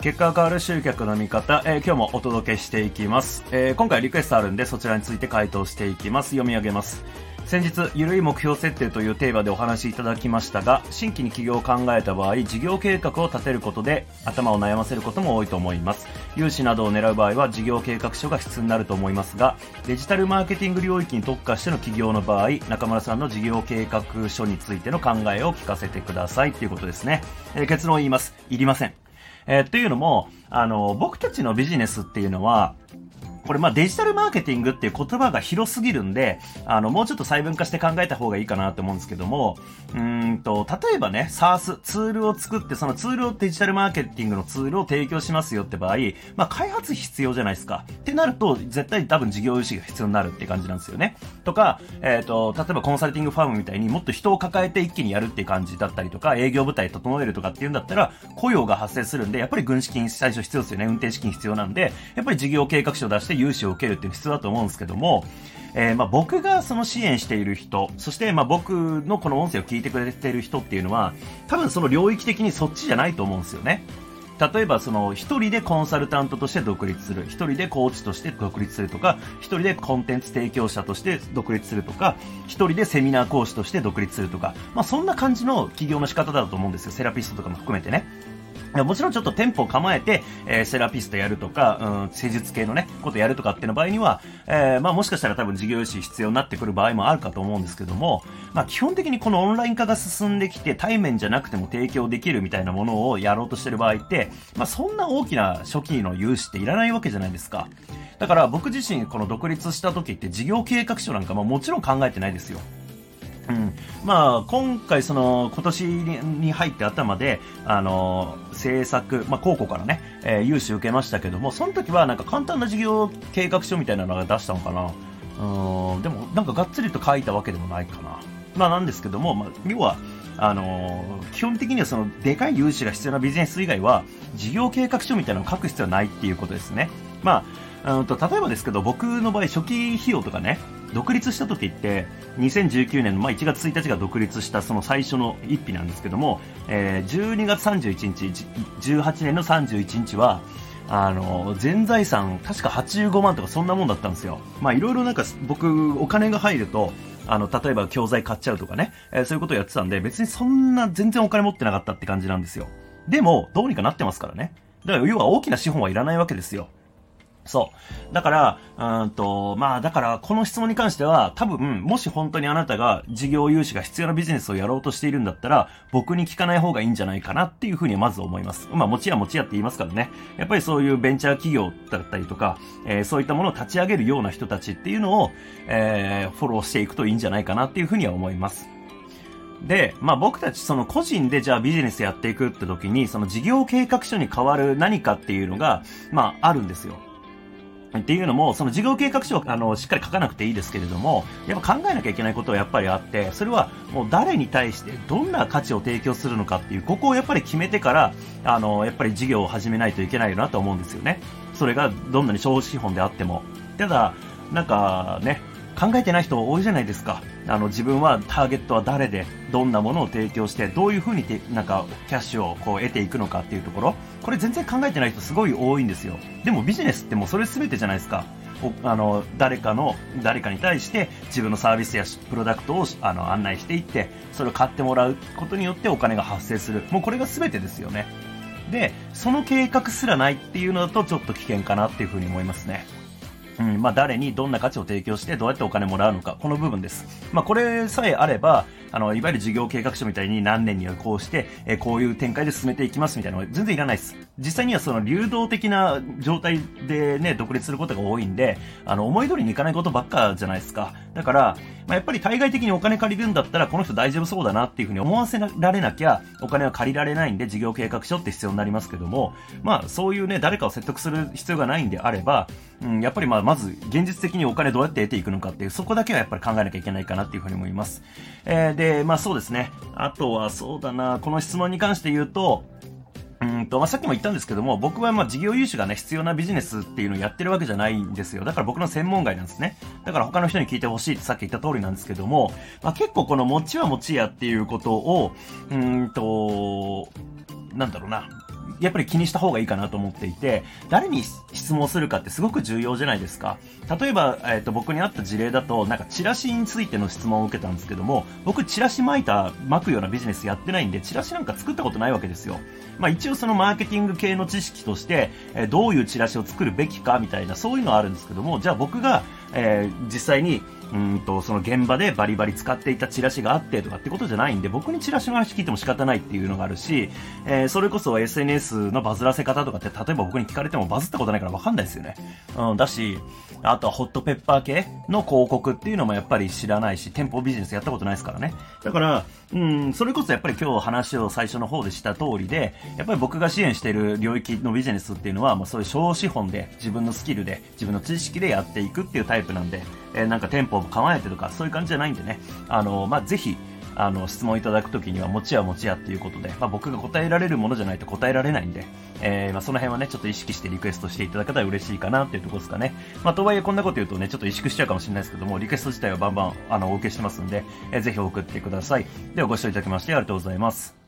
結果が変わる集客の見方、えー、今日もお届けしていきます、えー、今回リクエストあるんでそちらについて回答していきます読み上げます先日、ゆるい目標設定というテーマでお話しいただきましたが、新規に起業を考えた場合、事業計画を立てることで頭を悩ませることも多いと思います。融資などを狙う場合は事業計画書が必要になると思いますが、デジタルマーケティング領域に特化しての起業の場合、中村さんの事業計画書についての考えを聞かせてくださいということですね。えー、結論を言います。いりません。えー、っていうのも、あの、僕たちのビジネスっていうのは、これまあデジタルマーケティングっていう言葉が広すぎるんで、あの、もうちょっと細分化して考えた方がいいかなと思うんですけども、うんと、例えばね、SARS、ツールを作って、そのツールをデジタルマーケティングのツールを提供しますよって場合、まあ開発必要じゃないですか。ってなると、絶対多分事業融資が必要になるって感じなんですよね。とか、えっ、ー、と、例えばコンサルティングファームみたいにもっと人を抱えて一気にやるっていう感じだったりとか、営業部隊整えるとかっていうんだったら、雇用が発生するんで、やっぱり軍資金最初必要ですよね。運転資金必要なんで、やっぱり事業計画書を出して融資を受けるっていう必要だと思うんですけども、えー、まあ僕がその支援している人、そしてまあ僕のこの音声を聞いてくれている人っていうのは、多分その領域的にそっちじゃないと思うんですよね。例えばその一人でコンサルタントとして独立する、一人でコーチとして独立するとか、一人でコンテンツ提供者として独立するとか、一人でセミナー講師として独立するとか、まあそんな感じの起業の仕方だと思うんですよ。セラピストとかも含めてね。もちろんちょっと店舗を構えて、えー、セラピストやるとか、うん、施術系のね、ことやるとかっていうの場合には、えー、まあもしかしたら多分事業費必要になってくる場合もあるかと思うんですけども、まあ基本的にこのオンライン化が進んできて、対面じゃなくても提供できるみたいなものをやろうとしてる場合って、まあそんな大きな初期の融資っていらないわけじゃないですか。だから僕自身この独立した時って事業計画書なんかももちろん考えてないですよ。うん、まあ今回その今年に入って頭であの制作まあ高校からね、えー、融資受けましたけどもその時はなんか簡単な事業計画書みたいなのが出したのかな。うんでもなんかがっつりと書いたわけでもないかな。まあなんですけども、まあ、要はあのー、基本的にはそのでかい融資が必要なビジネス以外は事業計画書みたいなのを書く必要はないっていうことですね。まあ、うんと例えばですけど僕の場合初期費用とかね独立した時って2019年の、まあ、1月1日が独立したその最初の一日なんですけども、えー、12月31日18年の31日はあの全財産確か85万とかそんなもんだったんですよ。まあいろいろなんか僕お金が入るとあの例えば教材買っちゃうとかね、えー、そういうことをやってたんで別にそんな全然お金持ってなかったって感じなんですよ。でもどうにかなってますからね。だから要は大きな資本はいらないわけですよ。そう。だから、うんと、まあ、だから、この質問に関しては、多分、もし本当にあなたが事業融資が必要なビジネスをやろうとしているんだったら、僕に聞かない方がいいんじゃないかなっていうふうにまず思います。まあ、もちやもちやって言いますからね。やっぱりそういうベンチャー企業だったりとか、えー、そういったものを立ち上げるような人たちっていうのを、えー、フォローしていくといいんじゃないかなっていうふうには思います。で、まあ僕たちその個人でじゃあビジネスやっていくって時に、その事業計画書に変わる何かっていうのが、まああるんですよ。っていうのも、その事業計画書をあのしっかり書かなくていいですけれども、やっぱ考えなきゃいけないことはやっぱりあって、それはもう誰に対してどんな価値を提供するのかっていう、ここをやっぱり決めてから、あの、やっぱり事業を始めないといけないよなと思うんですよね。それがどんなに消費資本であっても。ただ、なんかね、考えてない人多いじゃないですか。あの、自分はターゲットは誰で、どんなものを提供して、どういう風にて、なんか、キャッシュをこう得ていくのかっていうところ。これ全然考えてない人すごい多いんですよ。でもビジネスってもうそれ全てじゃないですか。あの、誰かの、誰かに対して自分のサービスやプロダクトをあの案内していって、それを買ってもらうことによってお金が発生する。もうこれが全てですよね。で、その計画すらないっていうのだとちょっと危険かなっていうふうに思いますね。うん、まあ、誰にどんな価値を提供してどうやってお金もらうのか、この部分です。まあ、これさえあれば、あの、いわゆる事業計画書みたいに何年にはこうして、え、こういう展開で進めていきますみたいなのは全然いらないです。実際にはその流動的な状態でね、独立することが多いんで、あの、思い通りにいかないことばっかじゃないですか。だから、まあ、やっぱり対外的にお金借りるんだったら、この人大丈夫そうだなっていうふうに思わせられなきゃ、お金は借りられないんで、事業計画書って必要になりますけども、まあ、そういうね、誰かを説得する必要がないんであれば、うん、やっぱりまあ、まず、現実的にお金どうやって得ていくのかっていう、そこだけはやっぱり考えなきゃいけないかなっていうふうに思います。えー、で、まあそうですね。あとはそうだな、この質問に関して言うと、うんと、まあ、さっきも言ったんですけども、僕はまあ事業融資がね、必要なビジネスっていうのをやってるわけじゃないんですよ。だから僕の専門外なんですね。だから他の人に聞いてほしいってさっき言った通りなんですけども、まあ、結構この持ちは持ちやっていうことを、うんと、なんだろうな、やっぱり気にした方がいいかなと思っていて、誰に質問するかってすごく重要じゃないですか。例えば、えっ、ー、と、僕にあった事例だと、なんかチラシについての質問を受けたんですけども、僕チラシ巻いた、巻くようなビジネスやってないんで、チラシなんか作ったことないわけですよ。まあ一応そのマーケティング系の知識として、えー、どういうチラシを作るべきかみたいな、そういうのはあるんですけども、じゃあ僕が、えー、実際に、うんと、その現場でバリバリ使っていたチラシがあってとかってことじゃないんで、僕にチラシの話聞いても仕方ないっていうのがあるし、えー、それこそ SNS のバズらせ方とかって、例えば僕に聞かれてもバズったことないからわかんないですよね。うん、だし、あとはホットペッパー系の広告っていうのもやっぱり知らないし、店舗ビジネスやったことないですからね。だから、うん、それこそやっぱり今日話を最初の方でした通りで、やっぱり僕が支援している領域のビジネスっていうのは、まあそういう小資本で、自分のスキルで、自分の知識でやっていくっていうタイプなんで、えー、なんか店舗構えてるとか、そういう感じじゃないんでね、あの、まあぜひ、あの、質問いただくときには、持ちや持ちやっていうことで、まあ、僕が答えられるものじゃないと答えられないんで、えー、まあ、その辺はね、ちょっと意識してリクエストしていただけたら嬉しいかなっていうところですかね。まあ、とはいえこんなこと言うとね、ちょっと萎縮しちゃうかもしれないですけども、リクエスト自体はバンバン、あの、お受けしてますんで、えー、ぜひ送ってください。ではご視聴いただきましてありがとうございます。